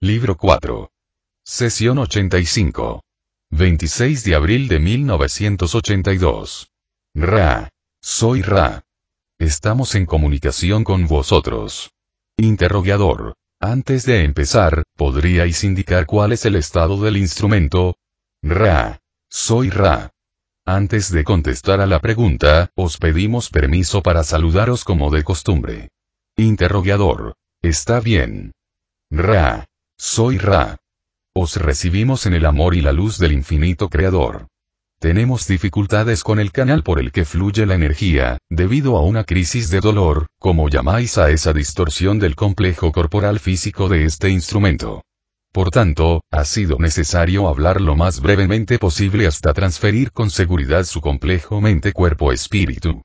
Libro 4. Sesión 85. 26 de abril de 1982. Ra. Soy Ra. Estamos en comunicación con vosotros. Interrogador. Antes de empezar, ¿podríais indicar cuál es el estado del instrumento? Ra. Soy Ra. Antes de contestar a la pregunta, os pedimos permiso para saludaros como de costumbre. Interrogador. Está bien. Ra. Soy Ra. Os recibimos en el amor y la luz del infinito Creador. Tenemos dificultades con el canal por el que fluye la energía, debido a una crisis de dolor, como llamáis a esa distorsión del complejo corporal físico de este instrumento. Por tanto, ha sido necesario hablar lo más brevemente posible hasta transferir con seguridad su complejo mente-cuerpo-espíritu.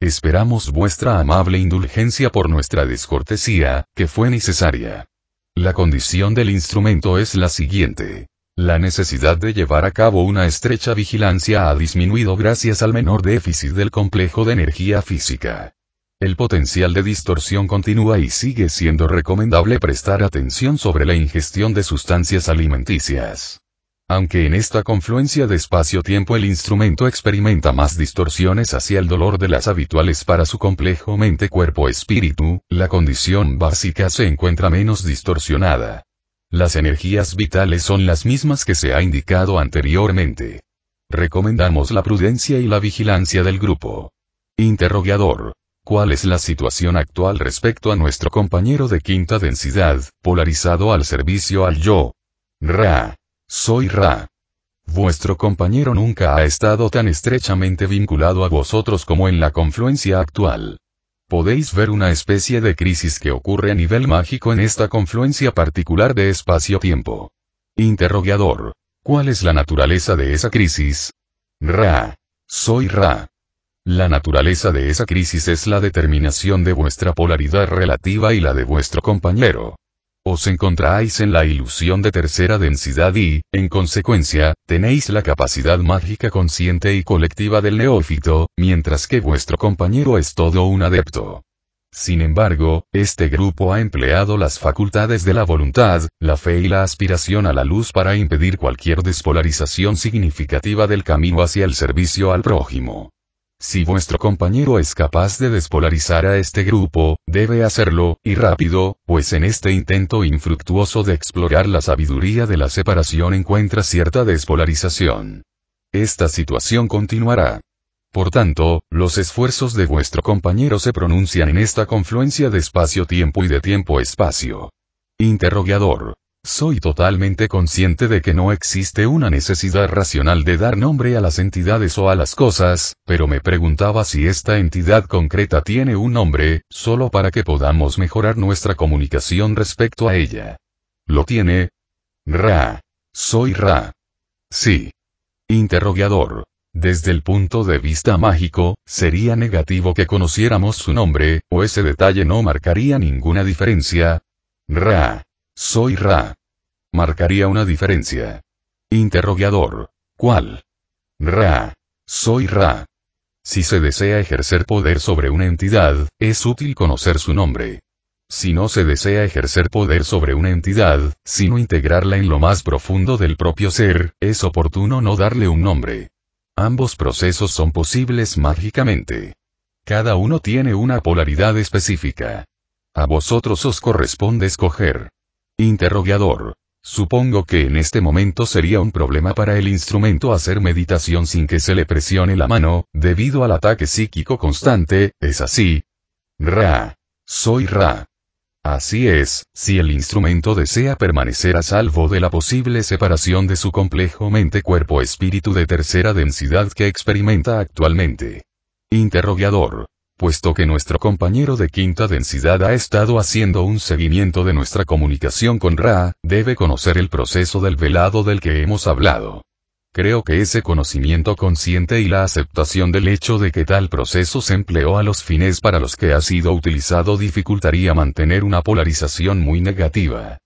Esperamos vuestra amable indulgencia por nuestra descortesía, que fue necesaria. La condición del instrumento es la siguiente. La necesidad de llevar a cabo una estrecha vigilancia ha disminuido gracias al menor déficit del complejo de energía física. El potencial de distorsión continúa y sigue siendo recomendable prestar atención sobre la ingestión de sustancias alimenticias. Aunque en esta confluencia de espacio-tiempo el instrumento experimenta más distorsiones hacia el dolor de las habituales para su complejo mente-cuerpo-espíritu, la condición básica se encuentra menos distorsionada. Las energías vitales son las mismas que se ha indicado anteriormente. Recomendamos la prudencia y la vigilancia del grupo. Interrogador. ¿Cuál es la situación actual respecto a nuestro compañero de quinta densidad, polarizado al servicio al yo? Ra. Soy Ra. Vuestro compañero nunca ha estado tan estrechamente vinculado a vosotros como en la confluencia actual. Podéis ver una especie de crisis que ocurre a nivel mágico en esta confluencia particular de espacio-tiempo. Interrogador. ¿Cuál es la naturaleza de esa crisis? Ra. Soy Ra. La naturaleza de esa crisis es la determinación de vuestra polaridad relativa y la de vuestro compañero. Os encontráis en la ilusión de tercera densidad y, en consecuencia, tenéis la capacidad mágica consciente y colectiva del neófito, mientras que vuestro compañero es todo un adepto. Sin embargo, este grupo ha empleado las facultades de la voluntad, la fe y la aspiración a la luz para impedir cualquier despolarización significativa del camino hacia el servicio al prójimo. Si vuestro compañero es capaz de despolarizar a este grupo, debe hacerlo, y rápido, pues en este intento infructuoso de explorar la sabiduría de la separación encuentra cierta despolarización. Esta situación continuará. Por tanto, los esfuerzos de vuestro compañero se pronuncian en esta confluencia de espacio-tiempo y de tiempo-espacio. Interrogador. Soy totalmente consciente de que no existe una necesidad racional de dar nombre a las entidades o a las cosas, pero me preguntaba si esta entidad concreta tiene un nombre, solo para que podamos mejorar nuestra comunicación respecto a ella. ¿Lo tiene? Ra. Soy Ra. Sí. Interrogador. Desde el punto de vista mágico, sería negativo que conociéramos su nombre, o ese detalle no marcaría ninguna diferencia. Ra. Soy Ra. Marcaría una diferencia. Interrogador. ¿Cuál? Ra. Soy Ra. Si se desea ejercer poder sobre una entidad, es útil conocer su nombre. Si no se desea ejercer poder sobre una entidad, sino integrarla en lo más profundo del propio ser, es oportuno no darle un nombre. Ambos procesos son posibles mágicamente. Cada uno tiene una polaridad específica. A vosotros os corresponde escoger. Interrogador. Supongo que en este momento sería un problema para el instrumento hacer meditación sin que se le presione la mano, debido al ataque psíquico constante, ¿es así? Ra. Soy Ra. Así es, si el instrumento desea permanecer a salvo de la posible separación de su complejo mente-cuerpo-espíritu de tercera densidad que experimenta actualmente. Interrogador. Puesto que nuestro compañero de quinta densidad ha estado haciendo un seguimiento de nuestra comunicación con Ra, debe conocer el proceso del velado del que hemos hablado. Creo que ese conocimiento consciente y la aceptación del hecho de que tal proceso se empleó a los fines para los que ha sido utilizado dificultaría mantener una polarización muy negativa.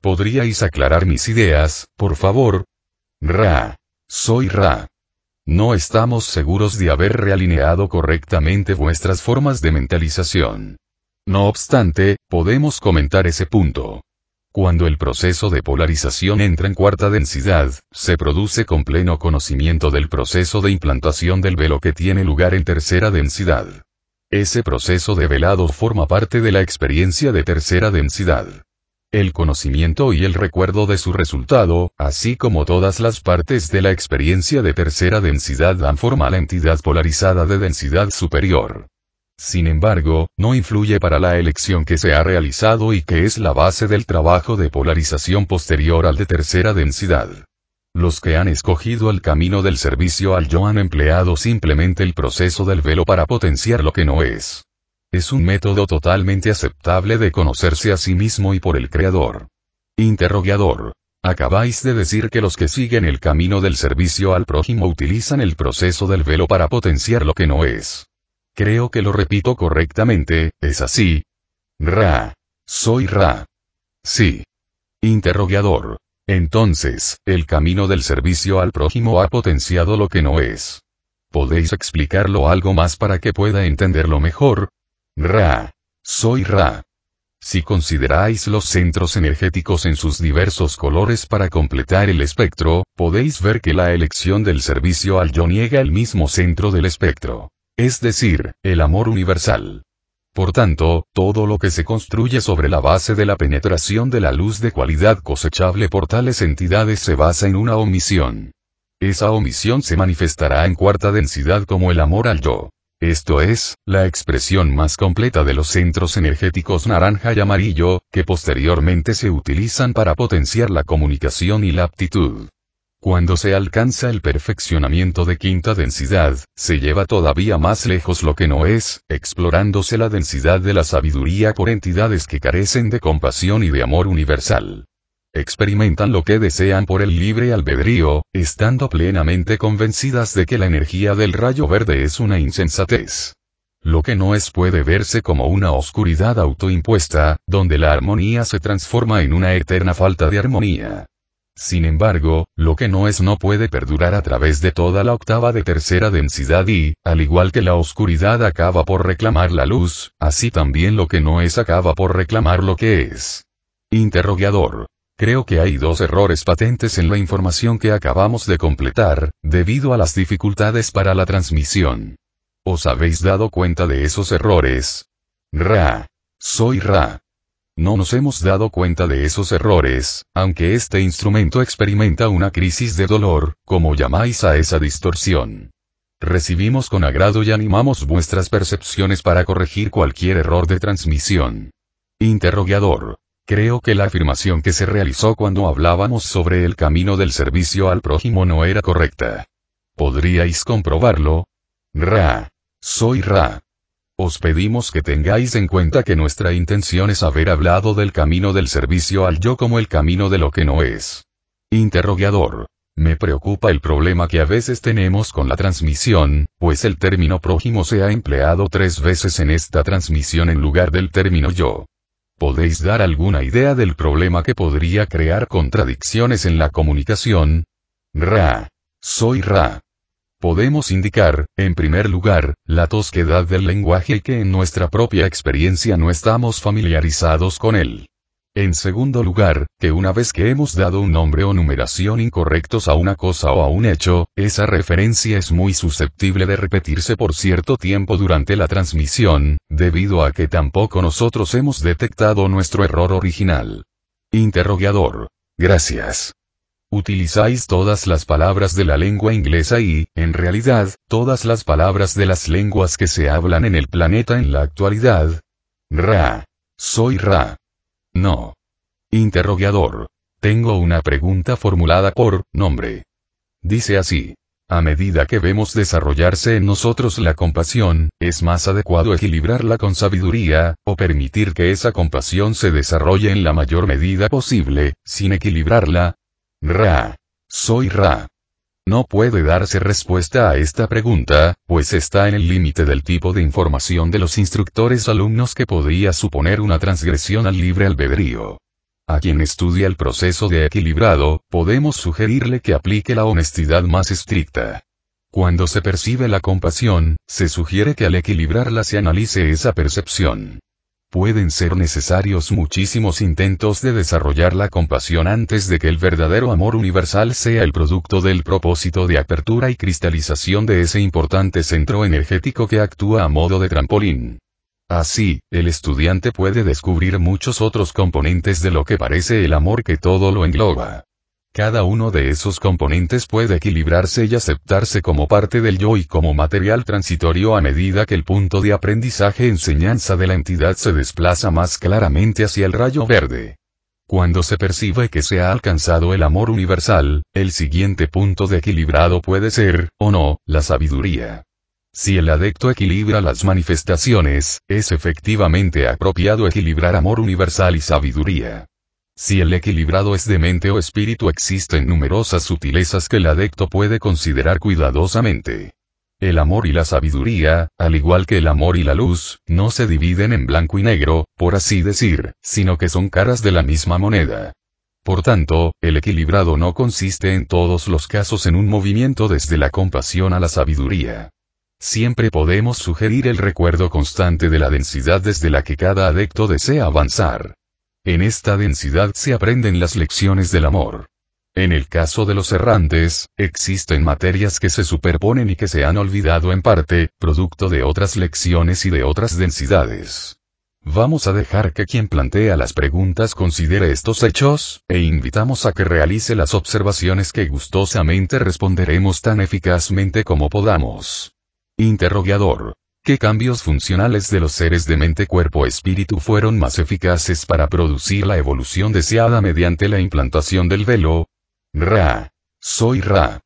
¿Podríais aclarar mis ideas, por favor? Ra. Soy Ra. No estamos seguros de haber realineado correctamente vuestras formas de mentalización. No obstante, podemos comentar ese punto. Cuando el proceso de polarización entra en cuarta densidad, se produce con pleno conocimiento del proceso de implantación del velo que tiene lugar en tercera densidad. Ese proceso de velado forma parte de la experiencia de tercera densidad. El conocimiento y el recuerdo de su resultado, así como todas las partes de la experiencia de tercera densidad dan forma a la entidad polarizada de densidad superior. Sin embargo, no influye para la elección que se ha realizado y que es la base del trabajo de polarización posterior al de tercera densidad. Los que han escogido el camino del servicio al yo han empleado simplemente el proceso del velo para potenciar lo que no es. Es un método totalmente aceptable de conocerse a sí mismo y por el Creador. Interrogador. Acabáis de decir que los que siguen el camino del servicio al prójimo utilizan el proceso del velo para potenciar lo que no es. Creo que lo repito correctamente, ¿es así? Ra. Soy Ra. Sí. Interrogador. Entonces, el camino del servicio al prójimo ha potenciado lo que no es. ¿Podéis explicarlo algo más para que pueda entenderlo mejor? Ra. Soy Ra. Si consideráis los centros energéticos en sus diversos colores para completar el espectro, podéis ver que la elección del servicio al yo niega el mismo centro del espectro es decir, el amor universal. Por tanto, todo lo que se construye sobre la base de la penetración de la luz de cualidad cosechable por tales entidades se basa en una omisión. Esa omisión se manifestará en cuarta densidad como el amor al yo. Esto es, la expresión más completa de los centros energéticos naranja y amarillo, que posteriormente se utilizan para potenciar la comunicación y la aptitud. Cuando se alcanza el perfeccionamiento de quinta densidad, se lleva todavía más lejos lo que no es, explorándose la densidad de la sabiduría por entidades que carecen de compasión y de amor universal. Experimentan lo que desean por el libre albedrío, estando plenamente convencidas de que la energía del rayo verde es una insensatez. Lo que no es puede verse como una oscuridad autoimpuesta, donde la armonía se transforma en una eterna falta de armonía. Sin embargo, lo que no es no puede perdurar a través de toda la octava de tercera densidad y, al igual que la oscuridad acaba por reclamar la luz, así también lo que no es acaba por reclamar lo que es. Interrogador. Creo que hay dos errores patentes en la información que acabamos de completar, debido a las dificultades para la transmisión. ¿Os habéis dado cuenta de esos errores? Ra. Soy Ra. No nos hemos dado cuenta de esos errores, aunque este instrumento experimenta una crisis de dolor, como llamáis a esa distorsión. Recibimos con agrado y animamos vuestras percepciones para corregir cualquier error de transmisión. Interrogador. Creo que la afirmación que se realizó cuando hablábamos sobre el camino del servicio al prójimo no era correcta. ¿Podríais comprobarlo? Ra. Soy Ra. Os pedimos que tengáis en cuenta que nuestra intención es haber hablado del camino del servicio al yo como el camino de lo que no es. Interrogador. Me preocupa el problema que a veces tenemos con la transmisión, pues el término prójimo se ha empleado tres veces en esta transmisión en lugar del término yo. ¿Podéis dar alguna idea del problema que podría crear contradicciones en la comunicación? Ra. Soy Ra podemos indicar, en primer lugar, la tosquedad del lenguaje y que en nuestra propia experiencia no estamos familiarizados con él. En segundo lugar, que una vez que hemos dado un nombre o numeración incorrectos a una cosa o a un hecho, esa referencia es muy susceptible de repetirse por cierto tiempo durante la transmisión, debido a que tampoco nosotros hemos detectado nuestro error original. Interrogador. Gracias. Utilizáis todas las palabras de la lengua inglesa y, en realidad, todas las palabras de las lenguas que se hablan en el planeta en la actualidad. Ra. Soy Ra. No. Interrogador. Tengo una pregunta formulada por nombre. Dice así. A medida que vemos desarrollarse en nosotros la compasión, es más adecuado equilibrarla con sabiduría, o permitir que esa compasión se desarrolle en la mayor medida posible, sin equilibrarla. Ra. Soy Ra. No puede darse respuesta a esta pregunta, pues está en el límite del tipo de información de los instructores alumnos que podría suponer una transgresión al libre albedrío. A quien estudia el proceso de equilibrado, podemos sugerirle que aplique la honestidad más estricta. Cuando se percibe la compasión, se sugiere que al equilibrarla se analice esa percepción. Pueden ser necesarios muchísimos intentos de desarrollar la compasión antes de que el verdadero amor universal sea el producto del propósito de apertura y cristalización de ese importante centro energético que actúa a modo de trampolín. Así, el estudiante puede descubrir muchos otros componentes de lo que parece el amor que todo lo engloba. Cada uno de esos componentes puede equilibrarse y aceptarse como parte del yo y como material transitorio a medida que el punto de aprendizaje enseñanza de la entidad se desplaza más claramente hacia el rayo verde. Cuando se percibe que se ha alcanzado el amor universal, el siguiente punto de equilibrado puede ser, o no, la sabiduría. Si el adecto equilibra las manifestaciones, es efectivamente apropiado equilibrar amor universal y sabiduría. Si el equilibrado es de mente o espíritu existen numerosas sutilezas que el adecto puede considerar cuidadosamente. El amor y la sabiduría, al igual que el amor y la luz, no se dividen en blanco y negro, por así decir, sino que son caras de la misma moneda. Por tanto, el equilibrado no consiste en todos los casos en un movimiento desde la compasión a la sabiduría. Siempre podemos sugerir el recuerdo constante de la densidad desde la que cada adecto desea avanzar. En esta densidad se aprenden las lecciones del amor. En el caso de los errantes, existen materias que se superponen y que se han olvidado en parte, producto de otras lecciones y de otras densidades. Vamos a dejar que quien plantea las preguntas considere estos hechos, e invitamos a que realice las observaciones que gustosamente responderemos tan eficazmente como podamos. Interrogador. ¿Qué cambios funcionales de los seres de mente cuerpo espíritu fueron más eficaces para producir la evolución deseada mediante la implantación del velo? Ra. Soy Ra.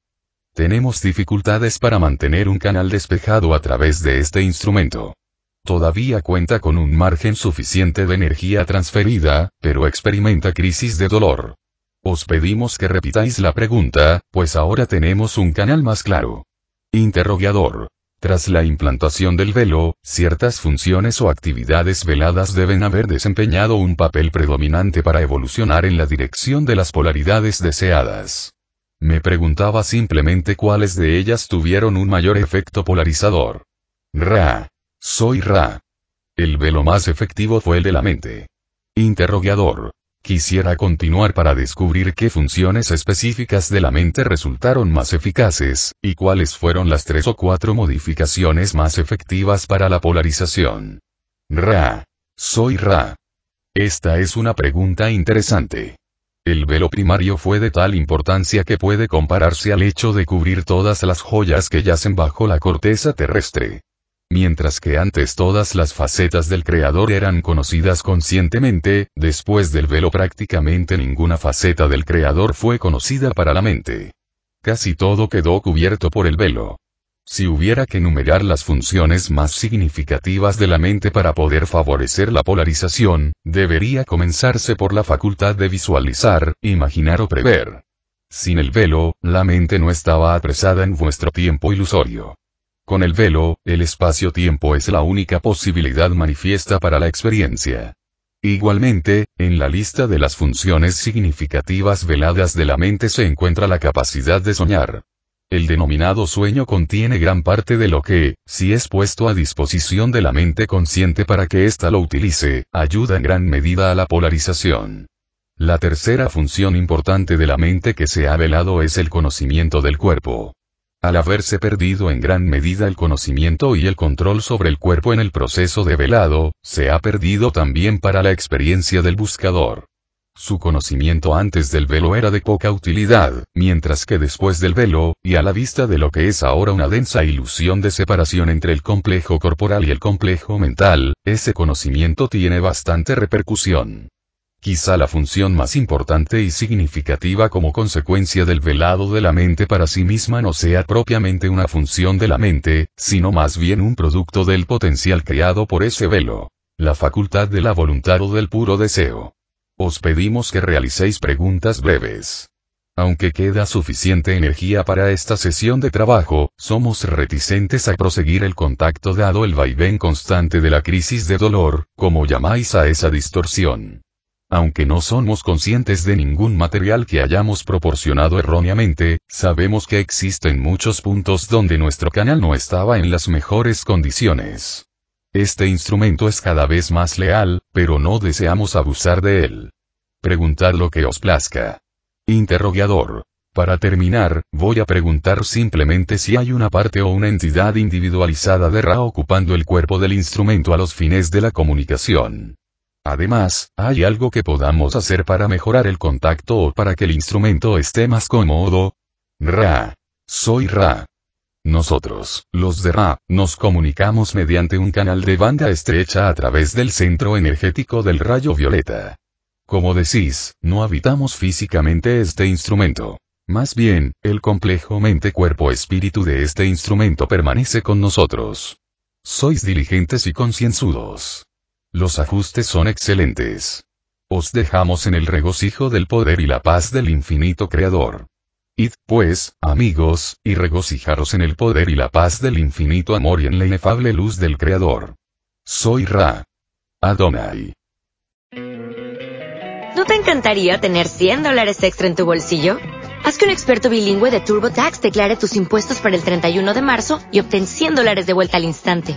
Tenemos dificultades para mantener un canal despejado a través de este instrumento. Todavía cuenta con un margen suficiente de energía transferida, pero experimenta crisis de dolor. Os pedimos que repitáis la pregunta, pues ahora tenemos un canal más claro. Interrogador. Tras la implantación del velo, ciertas funciones o actividades veladas deben haber desempeñado un papel predominante para evolucionar en la dirección de las polaridades deseadas. Me preguntaba simplemente cuáles de ellas tuvieron un mayor efecto polarizador. Ra. Soy Ra. El velo más efectivo fue el de la mente. Interrogador. Quisiera continuar para descubrir qué funciones específicas de la mente resultaron más eficaces, y cuáles fueron las tres o cuatro modificaciones más efectivas para la polarización. Ra. Soy Ra. Esta es una pregunta interesante. El velo primario fue de tal importancia que puede compararse al hecho de cubrir todas las joyas que yacen bajo la corteza terrestre. Mientras que antes todas las facetas del creador eran conocidas conscientemente, después del velo prácticamente ninguna faceta del creador fue conocida para la mente. Casi todo quedó cubierto por el velo. Si hubiera que enumerar las funciones más significativas de la mente para poder favorecer la polarización, debería comenzarse por la facultad de visualizar, imaginar o prever. Sin el velo, la mente no estaba apresada en vuestro tiempo ilusorio. Con el velo, el espacio-tiempo es la única posibilidad manifiesta para la experiencia. Igualmente, en la lista de las funciones significativas veladas de la mente se encuentra la capacidad de soñar. El denominado sueño contiene gran parte de lo que, si es puesto a disposición de la mente consciente para que ésta lo utilice, ayuda en gran medida a la polarización. La tercera función importante de la mente que se ha velado es el conocimiento del cuerpo. Al haberse perdido en gran medida el conocimiento y el control sobre el cuerpo en el proceso de velado, se ha perdido también para la experiencia del buscador. Su conocimiento antes del velo era de poca utilidad, mientras que después del velo, y a la vista de lo que es ahora una densa ilusión de separación entre el complejo corporal y el complejo mental, ese conocimiento tiene bastante repercusión. Quizá la función más importante y significativa como consecuencia del velado de la mente para sí misma no sea propiamente una función de la mente, sino más bien un producto del potencial creado por ese velo. La facultad de la voluntad o del puro deseo. Os pedimos que realicéis preguntas breves. Aunque queda suficiente energía para esta sesión de trabajo, somos reticentes a proseguir el contacto dado el vaivén constante de la crisis de dolor, como llamáis a esa distorsión. Aunque no somos conscientes de ningún material que hayamos proporcionado erróneamente, sabemos que existen muchos puntos donde nuestro canal no estaba en las mejores condiciones. Este instrumento es cada vez más leal, pero no deseamos abusar de él. Preguntad lo que os plazca. Interrogador. Para terminar, voy a preguntar simplemente si hay una parte o una entidad individualizada de Ra ocupando el cuerpo del instrumento a los fines de la comunicación. Además, ¿hay algo que podamos hacer para mejorar el contacto o para que el instrumento esté más cómodo? Ra. Soy Ra. Nosotros, los de Ra, nos comunicamos mediante un canal de banda estrecha a través del centro energético del rayo violeta. Como decís, no habitamos físicamente este instrumento. Más bien, el complejo mente-cuerpo-espíritu de este instrumento permanece con nosotros. Sois diligentes y concienzudos. Los ajustes son excelentes. Os dejamos en el regocijo del poder y la paz del infinito Creador. Id, pues, amigos, y regocijaros en el poder y la paz del infinito amor y en la inefable luz del Creador. Soy Ra. Adonai. ¿No te encantaría tener 100 dólares extra en tu bolsillo? Haz que un experto bilingüe de TurboTax declare tus impuestos para el 31 de marzo y obtén 100 dólares de vuelta al instante.